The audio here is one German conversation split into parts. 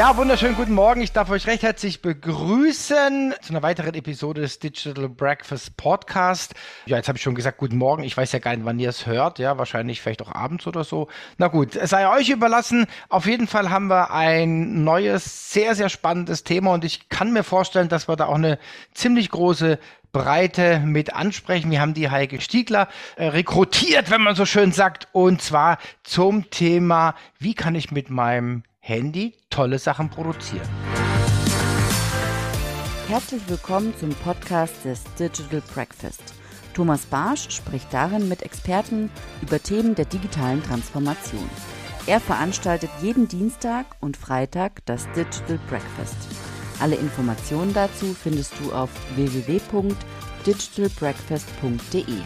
Ja, wunderschönen guten Morgen. Ich darf euch recht herzlich begrüßen zu einer weiteren Episode des Digital Breakfast Podcast. Ja, jetzt habe ich schon gesagt, guten Morgen. Ich weiß ja gar nicht, wann ihr es hört. Ja, wahrscheinlich vielleicht auch abends oder so. Na gut, es sei euch überlassen. Auf jeden Fall haben wir ein neues, sehr, sehr spannendes Thema und ich kann mir vorstellen, dass wir da auch eine ziemlich große Breite mit ansprechen. Wir haben die Heike Stiegler äh, rekrutiert, wenn man so schön sagt, und zwar zum Thema, wie kann ich mit meinem Handy tolle Sachen produzieren. Herzlich willkommen zum Podcast des Digital Breakfast. Thomas Barsch spricht darin mit Experten über Themen der digitalen Transformation. Er veranstaltet jeden Dienstag und Freitag das Digital Breakfast. Alle Informationen dazu findest du auf www.digitalbreakfast.de.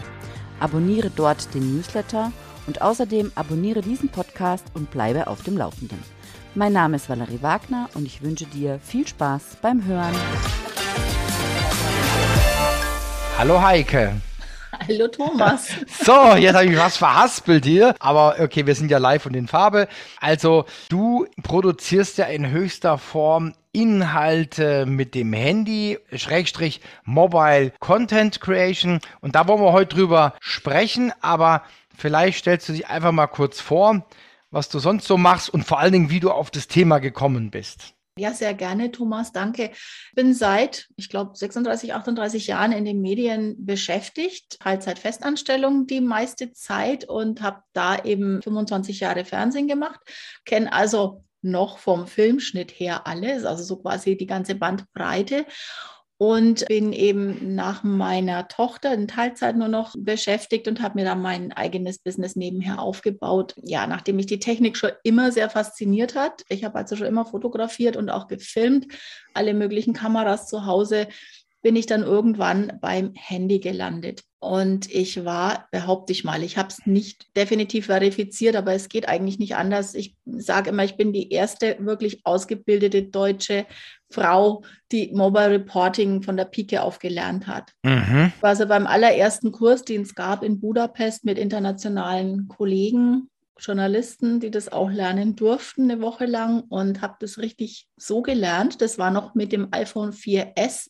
Abonniere dort den Newsletter und außerdem abonniere diesen Podcast und bleibe auf dem Laufenden. Mein Name ist Valerie Wagner und ich wünsche dir viel Spaß beim Hören. Hallo Heike. Hallo Thomas. So, jetzt habe ich was verhaspelt hier. Aber okay, wir sind ja live und in Farbe. Also, du produzierst ja in höchster Form Inhalte mit dem Handy, Schrägstrich Mobile Content Creation. Und da wollen wir heute drüber sprechen. Aber vielleicht stellst du dich einfach mal kurz vor was du sonst so machst und vor allen Dingen, wie du auf das Thema gekommen bist. Ja, sehr gerne, Thomas. Danke. Ich bin seit, ich glaube, 36, 38 Jahren in den Medien beschäftigt, Teilzeit-Festanstellung die meiste Zeit und habe da eben 25 Jahre Fernsehen gemacht, kenne also noch vom Filmschnitt her alles, also so quasi die ganze Bandbreite und bin eben nach meiner Tochter in Teilzeit nur noch beschäftigt und habe mir dann mein eigenes Business nebenher aufgebaut. Ja, nachdem mich die Technik schon immer sehr fasziniert hat. Ich habe also schon immer fotografiert und auch gefilmt, alle möglichen Kameras zu Hause, bin ich dann irgendwann beim Handy gelandet. Und ich war, behaupte ich mal, ich habe es nicht definitiv verifiziert, aber es geht eigentlich nicht anders. Ich sage immer, ich bin die erste wirklich ausgebildete deutsche Frau, die Mobile Reporting von der Pike auf gelernt hat. Mhm. Ich war also beim allerersten Kurs, den es gab in Budapest mit internationalen Kollegen, Journalisten, die das auch lernen durften, eine Woche lang und habe das richtig so gelernt. Das war noch mit dem iPhone 4S,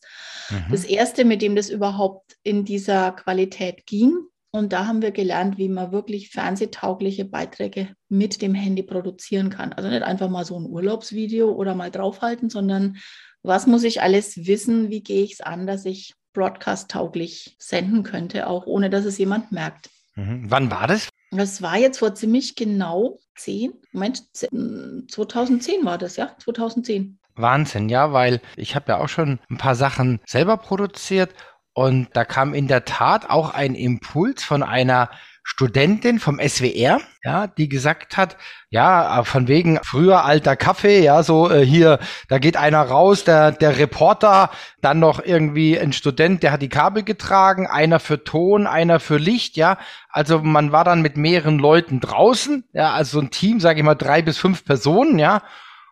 mhm. das erste, mit dem das überhaupt in dieser Qualität ging. Und da haben wir gelernt, wie man wirklich fernsehtaugliche Beiträge mit dem Handy produzieren kann. Also nicht einfach mal so ein Urlaubsvideo oder mal draufhalten, sondern was muss ich alles wissen? Wie gehe ich es an, dass ich broadcast-tauglich senden könnte, auch ohne dass es jemand merkt. Mhm. Wann war das? Das war jetzt vor ziemlich genau zehn, Moment, 2010 war das, ja, 2010. Wahnsinn, ja, weil ich habe ja auch schon ein paar Sachen selber produziert und da kam in der Tat auch ein Impuls von einer Studentin vom SWR, ja, die gesagt hat, ja, von wegen früher alter Kaffee, ja, so äh, hier, da geht einer raus, der, der Reporter, dann noch irgendwie ein Student, der hat die Kabel getragen, einer für Ton, einer für Licht, ja. Also man war dann mit mehreren Leuten draußen, ja, also so ein Team, sage ich mal, drei bis fünf Personen, ja.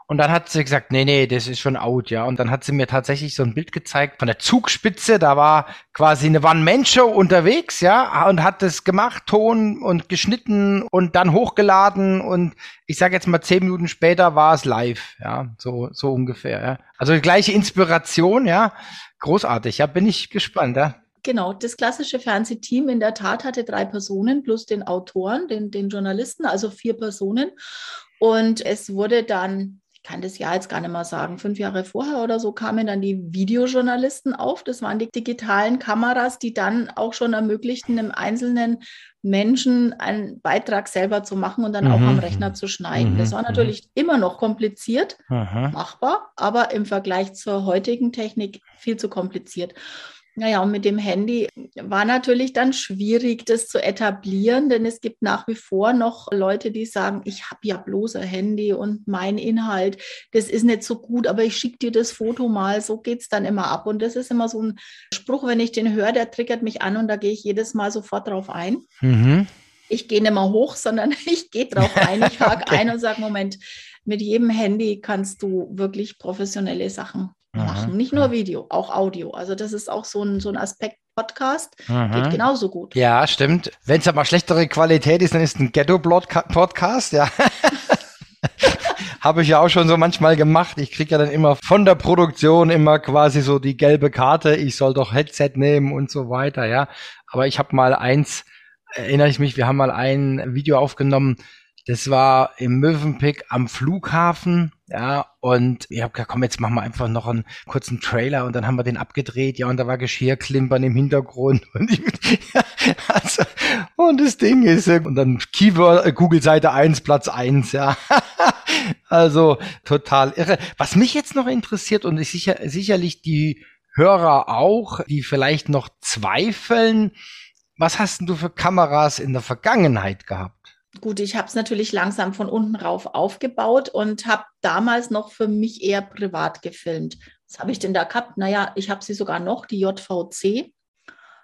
Und dann hat sie gesagt, nee, nee, das ist schon out, ja. Und dann hat sie mir tatsächlich so ein Bild gezeigt von der Zugspitze. Da war quasi eine One-Man-Show unterwegs, ja, und hat das gemacht, Ton und geschnitten und dann hochgeladen. Und ich sage jetzt mal, zehn Minuten später war es live, ja, so, so ungefähr, ja. Also die gleiche Inspiration, ja. Großartig, ja, bin ich gespannt, ja. Genau, das klassische Fernsehteam in der Tat hatte drei Personen plus den Autoren, den, den Journalisten, also vier Personen. Und es wurde dann kann das Jahr jetzt gar nicht mal sagen, fünf Jahre vorher oder so kamen dann die Videojournalisten auf. Das waren die digitalen Kameras, die dann auch schon ermöglichten, einem einzelnen Menschen einen Beitrag selber zu machen und dann mhm. auch am Rechner zu schneiden. Mhm. Das war mhm. natürlich mhm. immer noch kompliziert, Aha. machbar, aber im Vergleich zur heutigen Technik viel zu kompliziert. Naja, und mit dem Handy war natürlich dann schwierig, das zu etablieren, denn es gibt nach wie vor noch Leute, die sagen, ich habe ja bloß ein Handy und mein Inhalt, das ist nicht so gut, aber ich schicke dir das Foto mal, so geht es dann immer ab. Und das ist immer so ein Spruch, wenn ich den höre, der triggert mich an und da gehe ich jedes Mal sofort drauf ein. Mhm. Ich gehe nicht mal hoch, sondern ich gehe drauf ein, ich hake okay. ein und sage, Moment, mit jedem Handy kannst du wirklich professionelle Sachen machen. Aha. Nicht nur Video, auch Audio. Also das ist auch so ein, so ein Aspekt. Podcast Aha. geht genauso gut. Ja, stimmt. Wenn es aber schlechtere Qualität ist, dann ist ein Ghetto-Podcast, ja. habe ich ja auch schon so manchmal gemacht. Ich kriege ja dann immer von der Produktion immer quasi so die gelbe Karte, ich soll doch Headset nehmen und so weiter, ja. Aber ich habe mal eins, erinnere ich mich, wir haben mal ein Video aufgenommen, das war im Mövenpick am Flughafen, ja, und ich habe gesagt, komm, jetzt machen wir einfach noch einen kurzen Trailer und dann haben wir den abgedreht, ja, und da war Geschirrklimpern im Hintergrund und, ich, ja, also, und das Ding ist, äh, und dann Keyword, äh, Google Seite 1, Platz 1, ja. also total irre. Was mich jetzt noch interessiert und ich sicher, sicherlich die Hörer auch, die vielleicht noch zweifeln, was hast denn du für Kameras in der Vergangenheit gehabt? Gut, ich habe es natürlich langsam von unten rauf aufgebaut und habe damals noch für mich eher privat gefilmt. Was habe ich denn da gehabt? Naja, ich habe sie sogar noch, die JVC.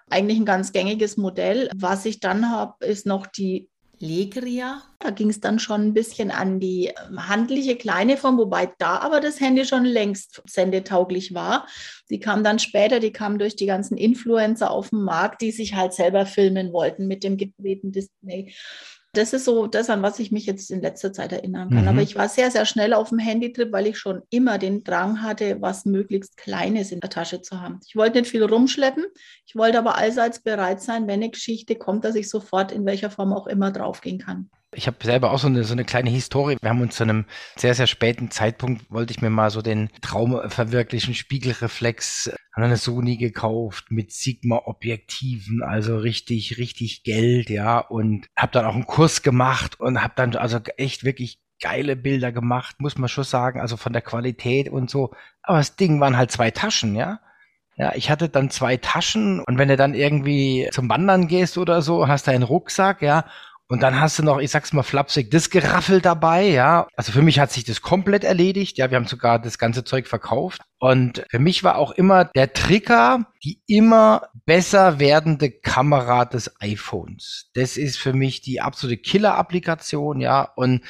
Eigentlich ein ganz gängiges Modell. Was ich dann habe, ist noch die Legria. Da ging es dann schon ein bisschen an die ähm, handliche kleine Form, wobei da aber das Handy schon längst sendetauglich war. Die kam dann später, die kam durch die ganzen Influencer auf den Markt, die sich halt selber filmen wollten mit dem gedrehten Display. Das ist so das, an was ich mich jetzt in letzter Zeit erinnern kann. Mhm. Aber ich war sehr, sehr schnell auf dem Handytrip, weil ich schon immer den Drang hatte, was möglichst Kleines in der Tasche zu haben. Ich wollte nicht viel rumschleppen. Ich wollte aber allseits bereit sein, wenn eine Geschichte kommt, dass ich sofort in welcher Form auch immer draufgehen kann. Ich habe selber auch so eine, so eine kleine Historie. Wir haben uns zu einem sehr, sehr späten Zeitpunkt, wollte ich mir mal so den Traum verwirklichen, Spiegelreflex, haben eine Sony gekauft mit Sigma-Objektiven, also richtig, richtig Geld, ja, und habe dann auch einen Kurs gemacht und habe dann also echt wirklich geile Bilder gemacht, muss man schon sagen, also von der Qualität und so. Aber das Ding waren halt zwei Taschen, ja. Ja, ich hatte dann zwei Taschen und wenn du dann irgendwie zum Wandern gehst oder so, hast du einen Rucksack, ja, und dann hast du noch, ich sag's mal flapsig, das Geraffel dabei, ja. Also für mich hat sich das komplett erledigt. Ja, wir haben sogar das ganze Zeug verkauft. Und für mich war auch immer der Trigger die immer besser werdende Kamera des iPhones. Das ist für mich die absolute Killer-Applikation, ja. Und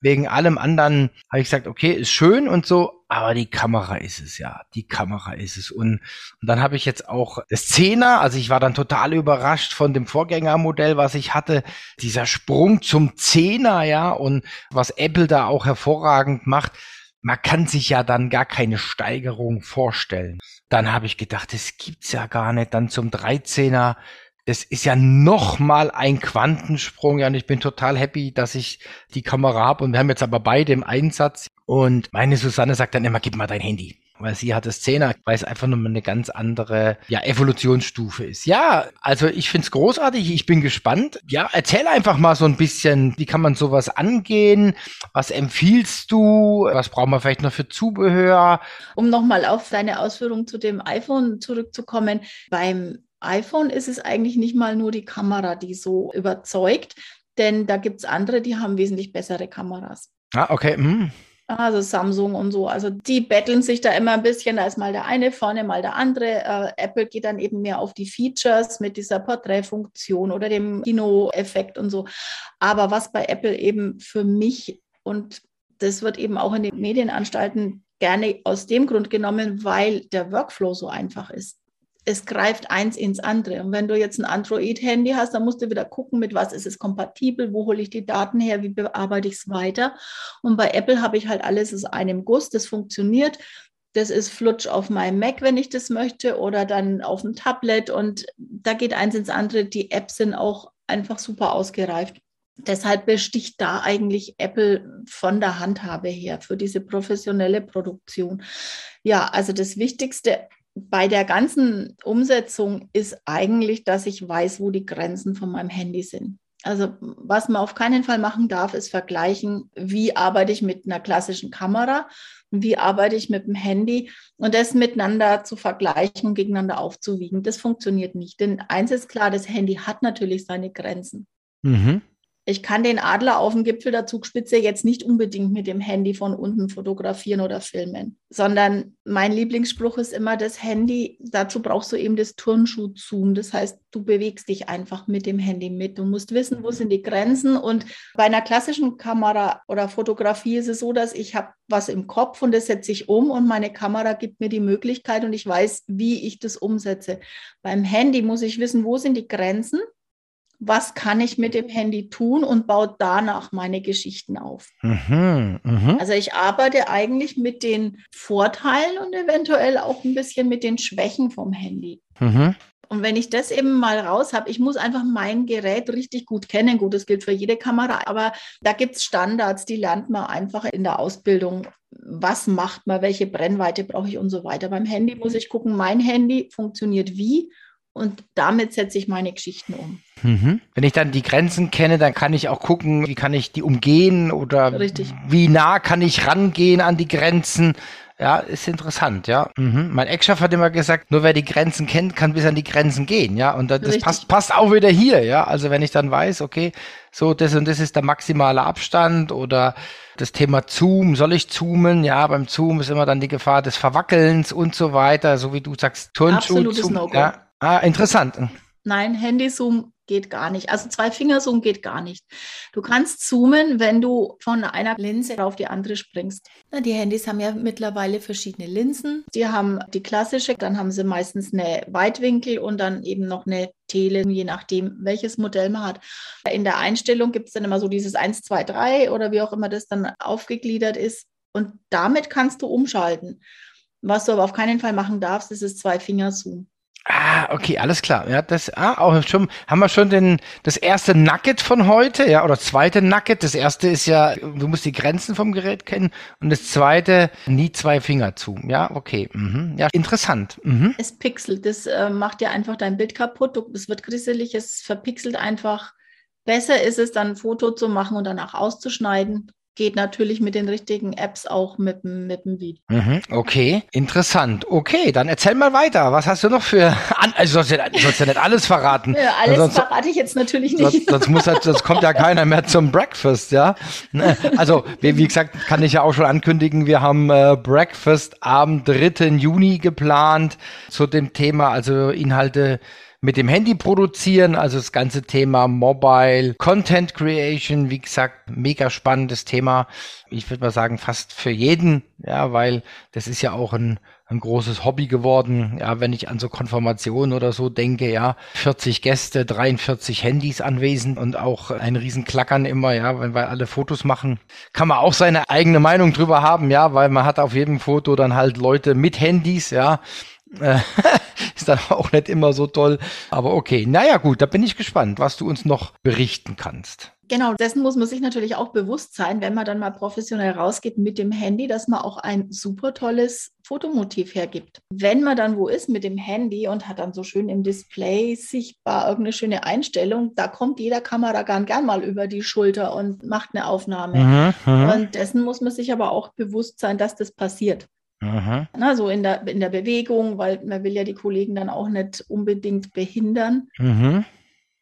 wegen allem anderen habe ich gesagt, okay, ist schön und so, aber die Kamera ist es ja. Die Kamera ist es. Und, und dann habe ich jetzt auch das Zehner, also ich war dann total überrascht von dem Vorgängermodell, was ich hatte. Dieser Sprung zum Zehner, ja, und was Apple da auch hervorragend macht. Man kann sich ja dann gar keine Steigerung vorstellen. Dann habe ich gedacht, das gibt's ja gar nicht. Dann zum 13er das ist ja noch mal ein Quantensprung. Ja, und ich bin total happy, dass ich die Kamera habe. Und wir haben jetzt aber beide im Einsatz. Und meine Susanne sagt dann immer, gib mal dein Handy. Weil sie hat das Zehner, weil es einfach nur eine ganz andere ja, Evolutionsstufe ist. Ja, also ich find's großartig, ich bin gespannt. Ja, erzähl einfach mal so ein bisschen, wie kann man sowas angehen? Was empfiehlst du? Was brauchen wir vielleicht noch für Zubehör? Um nochmal auf deine Ausführung zu dem iPhone zurückzukommen. Beim iPhone ist es eigentlich nicht mal nur die Kamera, die so überzeugt, denn da gibt es andere, die haben wesentlich bessere Kameras. Ah, okay. Hm. Also Samsung und so. Also die betteln sich da immer ein bisschen. Da ist mal der eine vorne, mal der andere. Äh, Apple geht dann eben mehr auf die Features mit dieser Porträtfunktion oder dem Kino-Effekt und so. Aber was bei Apple eben für mich und das wird eben auch in den Medienanstalten gerne aus dem Grund genommen, weil der Workflow so einfach ist es greift eins ins andere. Und wenn du jetzt ein Android-Handy hast, dann musst du wieder gucken, mit was ist es kompatibel, wo hole ich die Daten her, wie bearbeite ich es weiter. Und bei Apple habe ich halt alles aus einem Guss, das funktioniert. Das ist flutsch auf meinem Mac, wenn ich das möchte, oder dann auf dem Tablet. Und da geht eins ins andere. Die Apps sind auch einfach super ausgereift. Deshalb besticht da eigentlich Apple von der Handhabe her für diese professionelle Produktion. Ja, also das Wichtigste bei der ganzen Umsetzung ist eigentlich, dass ich weiß, wo die Grenzen von meinem Handy sind. Also was man auf keinen Fall machen darf, ist vergleichen, wie arbeite ich mit einer klassischen Kamera und wie arbeite ich mit dem Handy und das miteinander zu vergleichen und gegeneinander aufzuwiegen. Das funktioniert nicht. Denn eins ist klar, das Handy hat natürlich seine Grenzen. Mhm ich kann den Adler auf dem Gipfel der Zugspitze jetzt nicht unbedingt mit dem Handy von unten fotografieren oder filmen, sondern mein Lieblingsspruch ist immer das Handy, dazu brauchst du eben das Turnschuh-Zoom. Das heißt, du bewegst dich einfach mit dem Handy mit. Du musst wissen, wo sind die Grenzen. Und bei einer klassischen Kamera oder Fotografie ist es so, dass ich habe was im Kopf und das setze ich um und meine Kamera gibt mir die Möglichkeit und ich weiß, wie ich das umsetze. Beim Handy muss ich wissen, wo sind die Grenzen was kann ich mit dem Handy tun und baue danach meine Geschichten auf. Mhm, mhm. Also ich arbeite eigentlich mit den Vorteilen und eventuell auch ein bisschen mit den Schwächen vom Handy. Mhm. Und wenn ich das eben mal raus habe, ich muss einfach mein Gerät richtig gut kennen. Gut, das gilt für jede Kamera, aber da gibt es Standards, die lernt man einfach in der Ausbildung. Was macht man, welche Brennweite brauche ich und so weiter. Beim Handy muss ich gucken, mein Handy funktioniert wie und damit setze ich meine Geschichten um. Mhm. Wenn ich dann die Grenzen kenne, dann kann ich auch gucken, wie kann ich die umgehen oder Richtig. wie nah kann ich rangehen an die Grenzen. Ja, ist interessant, ja. Mhm. Mein Ex-Chef hat immer gesagt, nur wer die Grenzen kennt, kann bis an die Grenzen gehen, ja. Und das passt, passt auch wieder hier, ja. Also wenn ich dann weiß, okay, so das und das ist der maximale Abstand oder das Thema Zoom, soll ich zoomen? Ja, beim Zoom ist immer dann die Gefahr des Verwackelns und so weiter, so wie du sagst, Turnschuh. Absolutes Zoom, No-Go. ja. Ah, interessant. Nein, Handyzoom geht gar nicht. Also zwei Fingerzoom geht gar nicht. Du kannst zoomen, wenn du von einer Linse auf die andere springst. Na, die Handys haben ja mittlerweile verschiedene Linsen. Die haben die klassische, dann haben sie meistens eine Weitwinkel und dann eben noch eine Tele, je nachdem, welches Modell man hat. In der Einstellung gibt es dann immer so dieses 1, 2, 3 oder wie auch immer das dann aufgegliedert ist. Und damit kannst du umschalten. Was du aber auf keinen Fall machen darfst, ist das Zwei-Finger-Zoom. Ah, okay, alles klar. Ja, das, ah, auch schon, haben wir schon den, das erste Nugget von heute, ja, oder zweite Nugget. Das erste ist ja, du musst die Grenzen vom Gerät kennen. Und das zweite, nie zwei Finger zu. Ja, okay. Mhm. Ja, interessant. Mhm. Es pixelt, das äh, macht ja einfach dein Bild kaputt. Du, es wird grisselig, es verpixelt einfach. Besser ist es dann ein Foto zu machen und danach auszuschneiden. Geht natürlich mit den richtigen Apps auch mit, dem- mit dem Video. Mhm. Okay, interessant. Okay, dann erzähl mal weiter. Was hast du noch für, an also sollst ja, sollst ja nicht alles verraten. Ja, alles sonst, verrate ich jetzt natürlich nicht. sonst, sonst, muss halt, sonst kommt ja keiner mehr zum Breakfast, ja. Ne? Also, wie, wie gesagt, kann ich ja auch schon ankündigen, wir haben äh, Breakfast am 3. Juni geplant zu dem Thema, also Inhalte mit dem Handy produzieren, also das ganze Thema Mobile Content Creation, wie gesagt, mega spannendes Thema. Ich würde mal sagen, fast für jeden, ja, weil das ist ja auch ein, ein großes Hobby geworden. Ja, wenn ich an so Konfirmationen oder so denke, ja, 40 Gäste, 43 Handys anwesend und auch ein Riesenklackern immer, ja, wenn wir alle Fotos machen, kann man auch seine eigene Meinung drüber haben, ja, weil man hat auf jedem Foto dann halt Leute mit Handys, ja. Ist dann auch nicht immer so toll. Aber okay, naja gut, da bin ich gespannt, was du uns noch berichten kannst. Genau, dessen muss man sich natürlich auch bewusst sein, wenn man dann mal professionell rausgeht mit dem Handy, dass man auch ein super tolles Fotomotiv hergibt. Wenn man dann wo ist mit dem Handy und hat dann so schön im Display sichtbar irgendeine schöne Einstellung, da kommt jeder Kameramann gern mal über die Schulter und macht eine Aufnahme. Mhm, mhm, Und dessen muss man sich aber auch bewusst sein, dass das passiert. Mhm. Na, so in der, in der Bewegung, weil man will ja die Kollegen dann auch nicht unbedingt behindern. Mhm.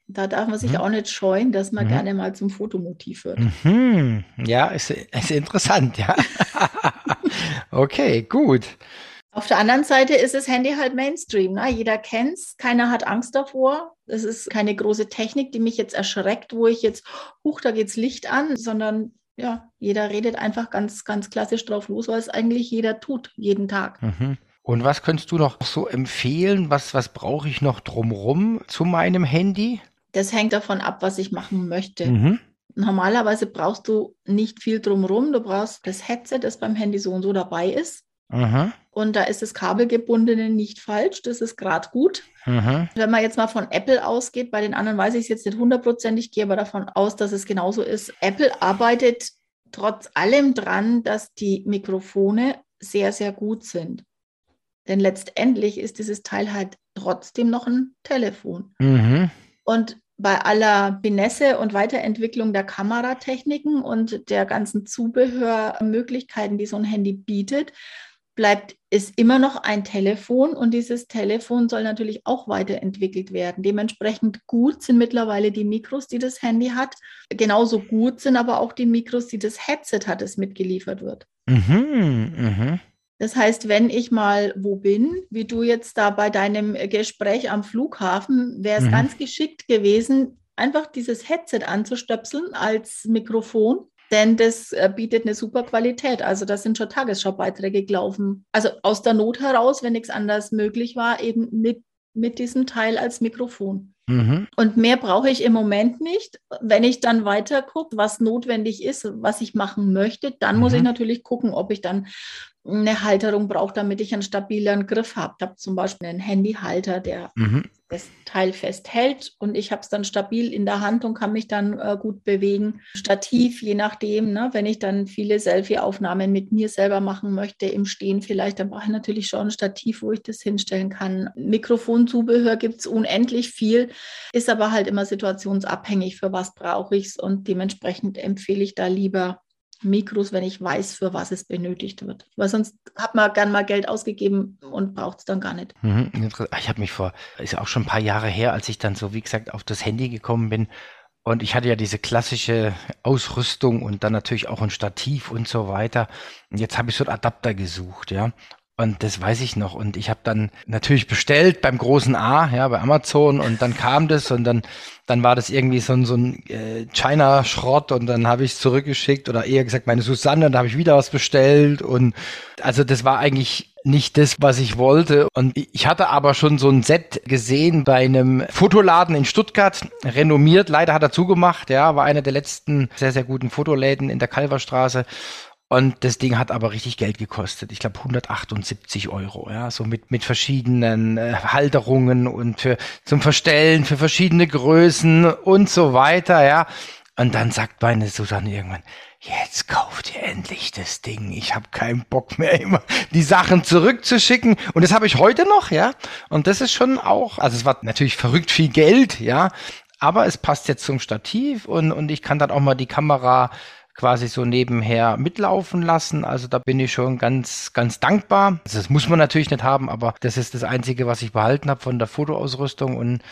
Da darf man sich Mhm. auch nicht scheuen, dass man Mhm. gerne mal zum Fotomotiv wird. Mhm. Ja, ist, ist interessant, ja. okay, gut. Auf der anderen Seite ist das Handy halt Mainstream. Ne? Jeder kennt es, keiner hat Angst davor. Es ist keine große Technik, die mich jetzt erschreckt, wo ich jetzt, huch, da geht's Licht an, sondern ja, jeder redet einfach ganz, ganz klassisch drauf los, weil es eigentlich jeder tut, jeden Tag. Mhm. Und was könntest du noch so empfehlen? Was, was brauche ich noch drumrum zu meinem Handy? Das hängt davon ab, was ich machen möchte. Mhm. Normalerweise brauchst du nicht viel drumrum. Du brauchst das Headset, das beim Handy so und so dabei ist. Mhm. Und da ist das Kabelgebundene nicht falsch. Das ist gerade gut. Mhm. Wenn man jetzt mal von Apple ausgeht, bei den anderen weiß ich es jetzt nicht hundertprozentig, gehe aber davon aus, dass es genauso ist. Apple arbeitet trotz allem dran, dass die Mikrofone sehr, sehr gut sind. Denn letztendlich ist dieses Teil halt trotzdem noch ein Telefon. Mhm. Und bei aller Benesse und Weiterentwicklung der Kameratechniken und der ganzen Zubehörmöglichkeiten, die so ein Handy bietet, bleibt es immer noch ein Telefon und dieses Telefon soll natürlich auch weiterentwickelt werden. Dementsprechend gut sind mittlerweile die Mikros, die das Handy hat. Genauso gut sind aber auch die Mikros, die das Headset hat, das mitgeliefert wird. Mhm. Mhm. Das heißt, wenn ich mal wo bin, wie du jetzt da bei deinem Gespräch am Flughafen, wäre es Mhm. ganz geschickt gewesen, einfach dieses Headset anzustöpseln als Mikrofon, denn das äh, bietet eine super Qualität. Also da sind schon Tagesschaubeiträge gelaufen. Also aus der Not heraus, wenn nichts anderes möglich war, eben mit mit diesem Teil als Mikrofon. Mhm. Und mehr brauche ich im Moment nicht. Wenn ich dann weiter gucke, was notwendig ist, was ich machen möchte, dann mhm. muss ich mhm. natürlich gucken, ob ich dann eine Halterung brauche, damit ich einen stabileren Griff habe. Ich habe zum Beispiel einen Handyhalter, der mhm. Das Teil festhält und ich habe es dann stabil in der Hand und kann mich dann äh, gut bewegen. Stativ, je nachdem, ne, wenn ich dann viele Selfie-Aufnahmen mit mir selber machen möchte, im Stehen vielleicht, dann brauche ich natürlich schon ein Stativ, wo ich das hinstellen kann. Mikrofonzubehör gibt es unendlich viel, ist aber halt immer situationsabhängig, für was brauche ich es und dementsprechend empfehle ich da lieber Mikros, wenn ich weiß, für was es benötigt wird. Weil sonst hat man gern mal Geld ausgegeben und braucht es dann gar nicht. Mhm, ich habe mich vor, ist auch schon ein paar Jahre her, als ich dann so, wie gesagt, auf das Handy gekommen bin. Und ich hatte ja diese klassische Ausrüstung und dann natürlich auch ein Stativ und so weiter. Und jetzt habe ich so einen Adapter gesucht, ja. Und das weiß ich noch. Und ich habe dann natürlich bestellt beim großen A, ja, bei Amazon. Und dann kam das und dann, dann war das irgendwie so ein, so ein äh, China-Schrott und dann habe ich es zurückgeschickt oder eher gesagt meine Susanne, dann habe ich wieder was bestellt. Und also das war eigentlich nicht das, was ich wollte. Und ich hatte aber schon so ein Set gesehen bei einem Fotoladen in Stuttgart, renommiert. Leider hat er zugemacht, ja, war einer der letzten sehr, sehr guten Fotoläden in der Kalverstraße. Und das Ding hat aber richtig Geld gekostet. Ich glaube 178 Euro, ja, so mit, mit verschiedenen äh, Halterungen und für, zum Verstellen, für verschiedene Größen und so weiter, ja. Und dann sagt meine Susanne irgendwann, jetzt kauft ihr endlich das Ding. Ich habe keinen Bock mehr, immer die Sachen zurückzuschicken. Und das habe ich heute noch, ja. Und das ist schon auch, also es war natürlich verrückt viel Geld, ja. Aber es passt jetzt zum Stativ und, und ich kann dann auch mal die Kamera quasi so nebenher mitlaufen lassen. Also da bin ich schon ganz, ganz dankbar. Also das muss man natürlich nicht haben, aber das ist das Einzige, was ich behalten habe von der Fotoausrüstung und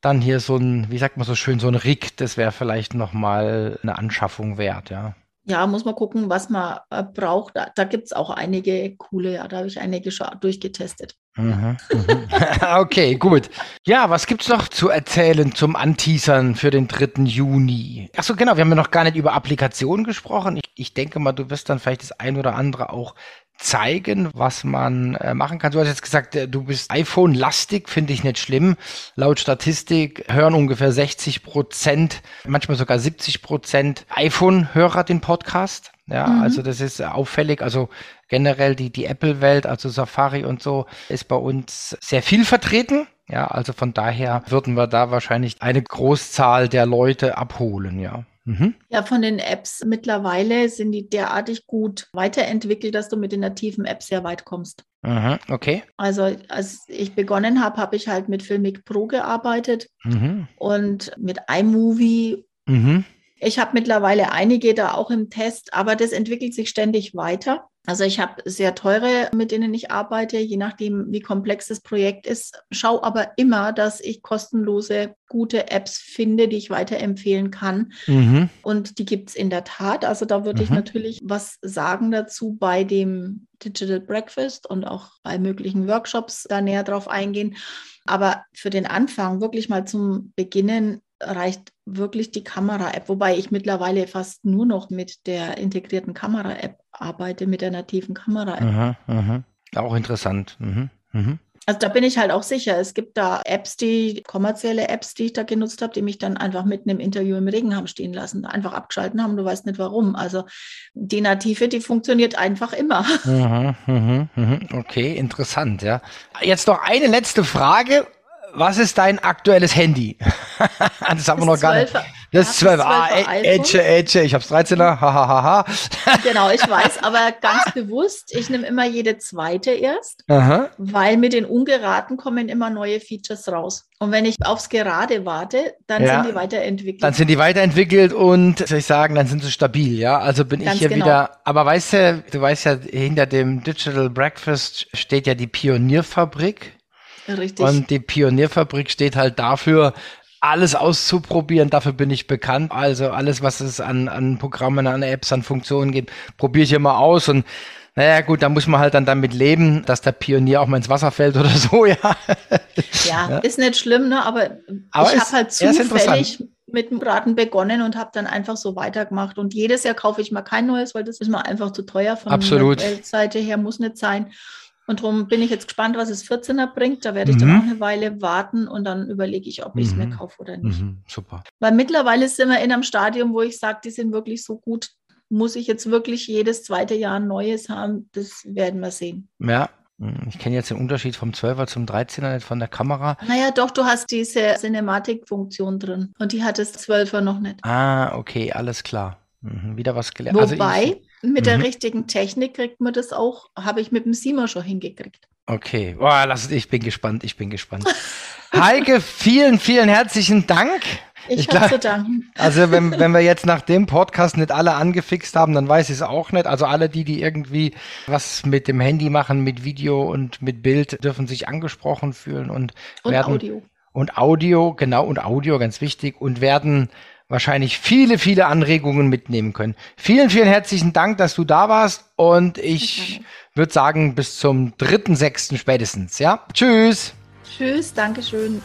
dann hier so ein, wie sagt man so schön, so ein Rig, das wäre vielleicht nochmal eine Anschaffung wert, ja. Ja, muss man gucken, was man äh, braucht. Da, da gibt es auch einige coole, ja, da habe ich einige durchgetestet. Mhm, mhm. okay, gut. Ja, was gibt's noch zu erzählen zum Anteasern für den 3. Juni? Achso, genau, wir haben ja noch gar nicht über Applikationen gesprochen. Ich, ich denke mal, du wirst dann vielleicht das ein oder andere auch zeigen, was man äh, machen kann. Du hast jetzt gesagt, äh, du bist iPhone-lastig, finde ich nicht schlimm. Laut Statistik hören ungefähr 60 Prozent, manchmal sogar 70 Prozent iPhone-Hörer den Podcast. Ja, mhm. also das ist auffällig. Also generell die, die Apple-Welt, also Safari und so, ist bei uns sehr viel vertreten. Ja, also von daher würden wir da wahrscheinlich eine Großzahl der Leute abholen, ja. Mhm. Ja, von den Apps mittlerweile sind die derartig gut weiterentwickelt, dass du mit den nativen Apps sehr weit kommst. Mhm, okay. Also als ich begonnen habe, habe ich halt mit Filmic Pro gearbeitet mhm. und mit iMovie. Mhm. Ich habe mittlerweile einige da auch im Test, aber das entwickelt sich ständig weiter. Also ich habe sehr teure, mit denen ich arbeite, je nachdem, wie komplex das Projekt ist. Schau aber immer, dass ich kostenlose, gute Apps finde, die ich weiterempfehlen kann. Mhm. Und die gibt es in der Tat. Also da würde mhm. ich natürlich was sagen dazu bei dem Digital Breakfast und auch bei möglichen Workshops da näher drauf eingehen. Aber für den Anfang, wirklich mal zum Beginnen, reicht wirklich die Kamera-App, wobei ich mittlerweile fast nur noch mit der integrierten Kamera-App arbeite, mit der nativen Kamera-App. Auch interessant. Mhm. Mhm. Also da bin ich halt auch sicher. Es gibt da Apps, die kommerzielle Apps, die ich da genutzt habe, die mich dann einfach mitten im Interview im Regen haben stehen lassen, einfach abgeschalten haben. Du weißt nicht warum. Also die native, die funktioniert einfach immer. Mhm, mhm, mhm. Okay, interessant. Ja. Jetzt noch eine letzte Frage was ist dein aktuelles Handy? das haben wir noch gar nicht. Das ist 12. Ah, Edge, Edge, ich hab's 13er, hahaha. genau, ich weiß, aber ganz bewusst, ich nehme immer jede zweite erst, Aha. weil mit den Ungeraden kommen immer neue Features raus. Und wenn ich aufs Gerade warte, dann ja, sind die weiterentwickelt. Dann sind die weiterentwickelt und, soll ich sagen, dann sind sie stabil, ja? Also bin Ganz ich hier genau. wieder, aber weißt du, du weißt ja, hinter dem Digital Breakfast steht ja die Pionierfabrik. Richtig. Und die Pionierfabrik steht halt dafür, alles auszuprobieren. Dafür bin ich bekannt. Also alles, was es an, an Programmen, an Apps, an Funktionen gibt, probiere ich immer aus und naja, gut, da muss man halt dann damit leben, dass der Pionier auch mal ins Wasser fällt oder so, ja. Ja, ja. ist nicht schlimm, ne? aber, aber ich habe halt zufällig mit dem Braten begonnen und habe dann einfach so weitergemacht. Und jedes Jahr kaufe ich mal kein neues, weil das ist mir einfach zu teuer von Absolut. der Seite her, muss nicht sein. Und darum bin ich jetzt gespannt, was es 14er bringt. Da werde ich mhm. dann auch eine Weile warten und dann überlege ich, ob ich es mhm. mir kaufe oder nicht. Mhm. Super. Weil mittlerweile sind wir in einem Stadium, wo ich sage, die sind wirklich so gut. Muss ich jetzt wirklich jedes zweite Jahr ein neues haben? Das werden wir sehen. Ja, hm, ich kenne jetzt den Unterschied vom 12er zum 13er nicht von der Kamera. Naja, doch, du hast diese Cinematic-Funktion drin und die hat das 12er noch nicht. Ah, okay, alles klar. Mhm, wieder was gelernt. Wobei, also ich, mit der mhm. richtigen Technik kriegt man das auch, habe ich mit dem Sima schon hingekriegt. Okay, Boah, lass, ich bin gespannt, ich bin gespannt. Heike, vielen, vielen herzlichen Dank. Ich, ich habe zu danken. Also wenn, wenn wir jetzt nach dem Podcast nicht alle angefixt haben, dann weiß ich es auch nicht. Also alle die, die irgendwie was mit dem Handy machen, mit Video und mit Bild, dürfen sich angesprochen fühlen und, und werden Audio. und Audio, genau und Audio, ganz wichtig und werden wahrscheinlich viele, viele Anregungen mitnehmen können. Vielen, vielen herzlichen Dank, dass du da warst und ich würde sagen bis zum 3.6. spätestens. Ja, tschüss. Tschüss, Dankeschön.